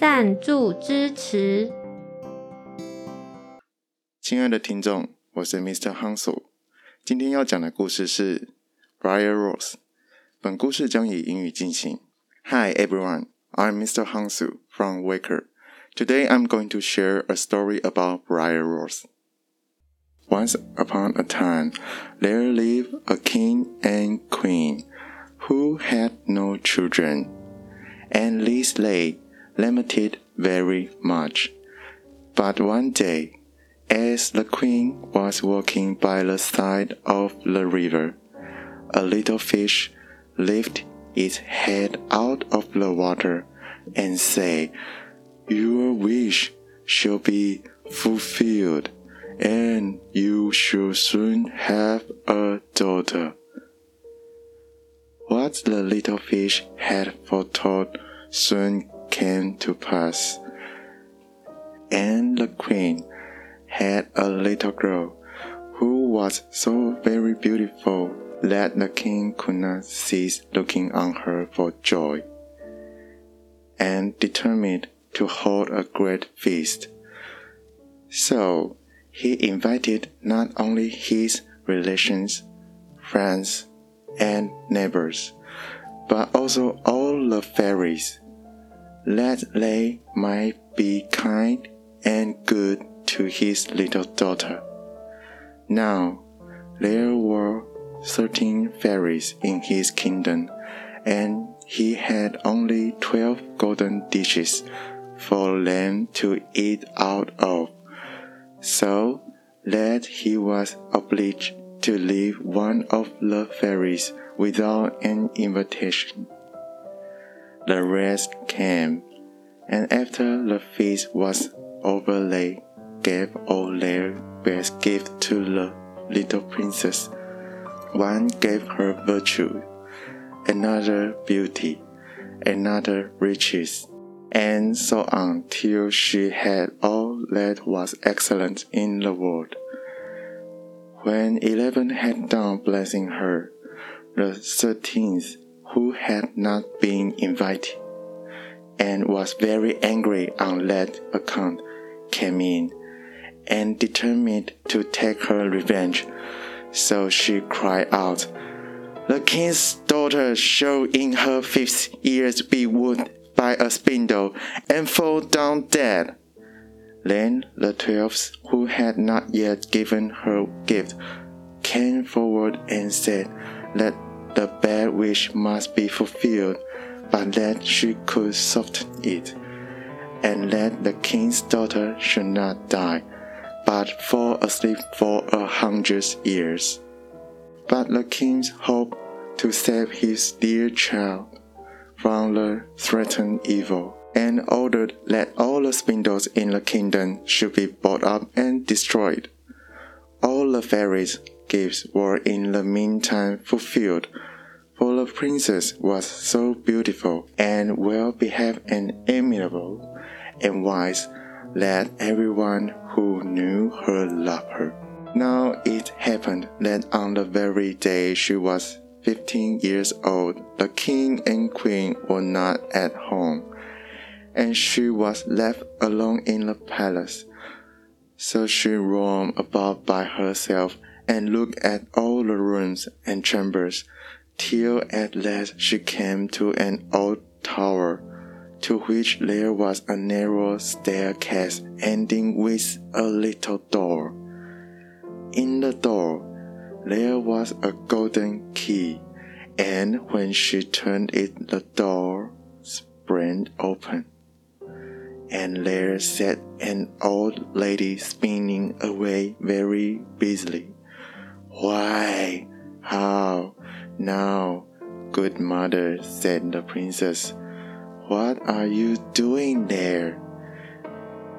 赞助支持。亲爱的听众，我是 Mr. Hang Su，今天要讲的故事是 Briar Rose。本故事将以英语进行。Hi everyone, I'm Mr. Hang Su from Waker. Today I'm going to share a story about Briar Rose. Once upon a time, there lived a king and queen who had no children. And this late, limited very much. But one day, as the queen was walking by the side of the river, a little fish lifted its head out of the water and said, Your wish shall be fulfilled, and you shall soon have a daughter. What the little fish had foretold soon came to pass. And the queen had a little girl who was so very beautiful that the king could not cease looking on her for joy, and determined to hold a great feast. So he invited not only his relations, friends, and neighbors, but also all the fairies that they might be kind and good to his little daughter. Now, there were thirteen fairies in his kingdom, and he had only twelve golden dishes for them to eat out of, so that he was obliged to leave one of the fairies without an invitation. The rest came, and after the feast was over, they gave all their best gifts to the little princess. One gave her virtue, another beauty, another riches, and so on till she had all that was excellent in the world. When eleven had done blessing her, the thirteenth who had not been invited and was very angry on that account, came in and determined to take her revenge. So she cried out, The king's daughter shall in her fifth year be wounded by a spindle and fall down dead. Then the twelve who had not yet given her gift came forward and said, that the bad wish must be fulfilled, but that she could soften it, and that the king's daughter should not die, but fall asleep for a hundred years. But the king hoped to save his dear child from the threatened evil, and ordered that all the spindles in the kingdom should be bought up and destroyed. All the fairies gifts were in the meantime fulfilled, for the princess was so beautiful and well behaved and amiable and wise that everyone who knew her loved her. Now it happened that on the very day she was fifteen years old, the king and queen were not at home, and she was left alone in the palace. So she roamed about by herself and looked at all the rooms and chambers, till at last she came to an old tower, to which there was a narrow staircase ending with a little door. In the door there was a golden key, and when she turned it, the door sprang open and there sat an old lady spinning away very busily. Why, how, now, good mother, said the princess, what are you doing there?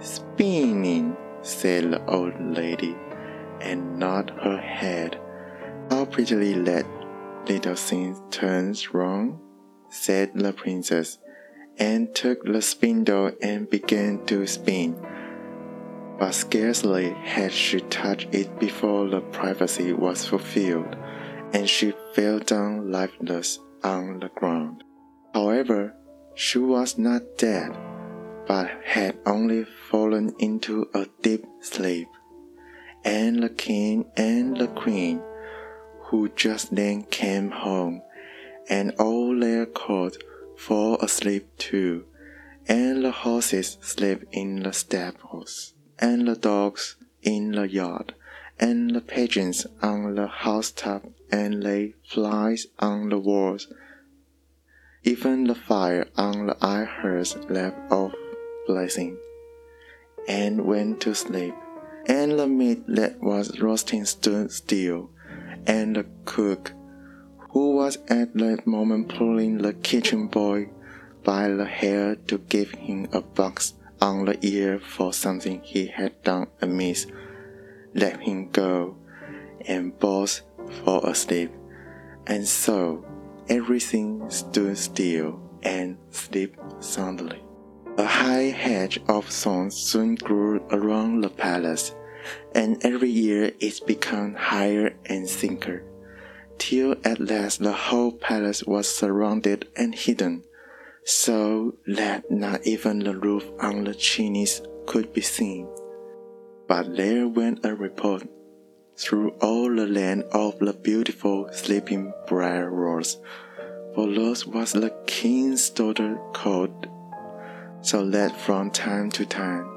Spinning, said the old lady, and nodded her head. How prettily that little thing turns round, said the princess, and took the spindle and began to spin. But scarcely had she touched it before the prophecy was fulfilled, and she fell down lifeless on the ground. However, she was not dead, but had only fallen into a deep sleep. And the king and the queen, who just then came home, and all their court fall asleep too, and the horses sleep in the stables, and the dogs in the yard, and the pigeons on the housetop, and lay flies on the walls. Even the fire on the hearth left off blazing, and went to sleep, and the meat that was roasting stood still, and the cook who was at that moment pulling the kitchen boy by the hair to give him a box on the ear for something he had done amiss, let him go, and both fall asleep, and so everything stood still and slept soundly. A high hedge of thorns soon grew around the palace, and every year it became higher and thicker till at last the whole palace was surrounded and hidden, so that not even the roof on the chimneys could be seen. But there went a report through all the land of the beautiful sleeping briar rose, for those was the king's daughter called, so that from time to time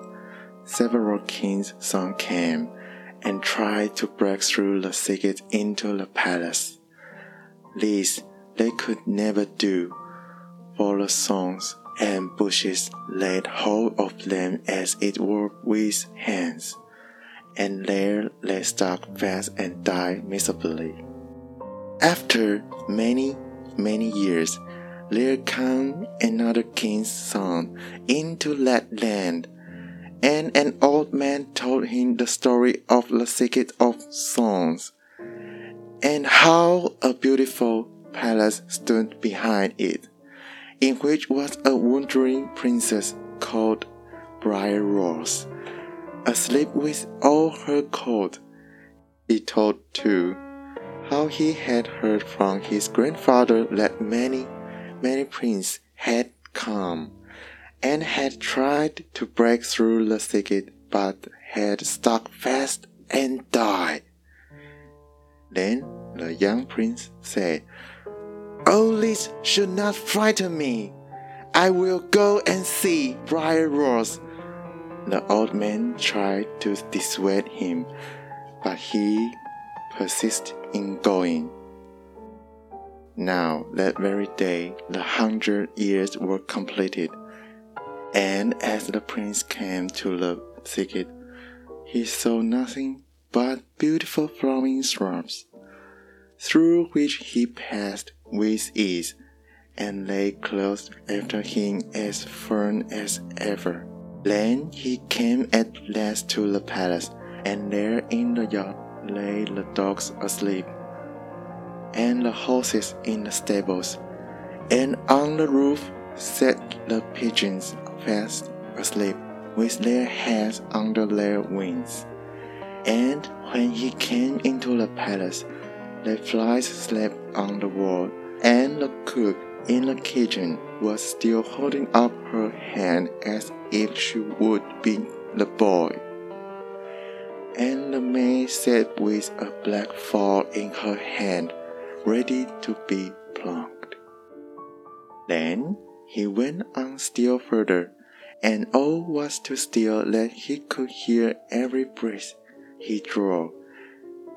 several kings' sons came and tried to break through the thicket into the palace. This they could never do, for the thorns and bushes laid hold of them as it were with hands, and there they stuck fast and died miserably. After many, many years, there came another king's son into that land and an old man told him the story of the secret of songs, and how a beautiful palace stood behind it, in which was a wandering princess called Briar Rose, asleep with all her court. He told too how he had heard from his grandfather that many, many princes had come and had tried to break through the thicket but had stuck fast and died. Then the young prince said, This should not frighten me. I will go and see Briar Rose. The old man tried to dissuade him, but he persisted in going. Now, that very day, the hundred years were completed. And as the prince came to the thicket, he saw nothing but beautiful flowering shrubs, through which he passed with ease, and lay close after him as firm as ever. Then he came at last to the palace, and there in the yard lay the dogs asleep, and the horses in the stables, and on the roof sat the pigeons fast asleep with their heads under their wings. And when he came into the palace, the flies slept on the wall, and the cook in the kitchen was still holding up her hand as if she would be the boy. And the maid sat with a black fowl in her hand, ready to be plucked. Then he went on still further, and all was too still that he could hear every breath he drew,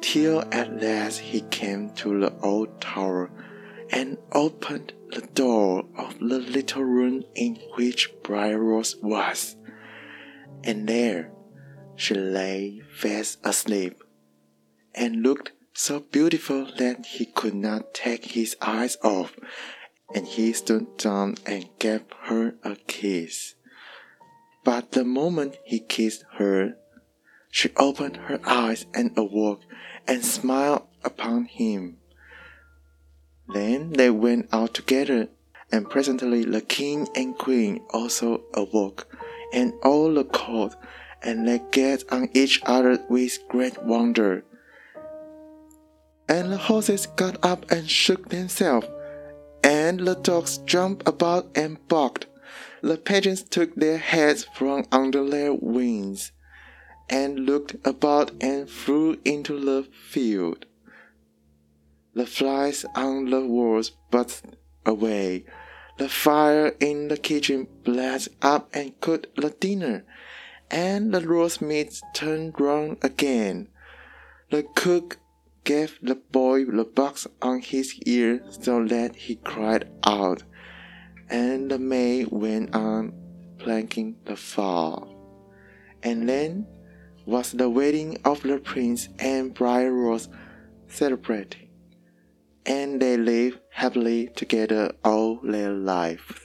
till at last he came to the old tower and opened the door of the little room in which Briar Rose was, and there she lay fast asleep, and looked so beautiful that he could not take his eyes off and he stood down and gave her a kiss. But the moment he kissed her, she opened her eyes and awoke and smiled upon him. Then they went out together, and presently the king and queen also awoke, and all the court, and they gazed on each other with great wonder. And the horses got up and shook themselves, and the dogs jumped about and barked. The pigeons took their heads from under their wings, and looked about and flew into the field. The flies on the walls buzzed away. The fire in the kitchen blazed up and cooked the dinner, and the roast meat turned round again. The cook gave the boy the box on his ear so that he cried out, and the maid went on planking the fowl. And then was the wedding of the prince and bride was celebrated, and they lived happily together all their lives.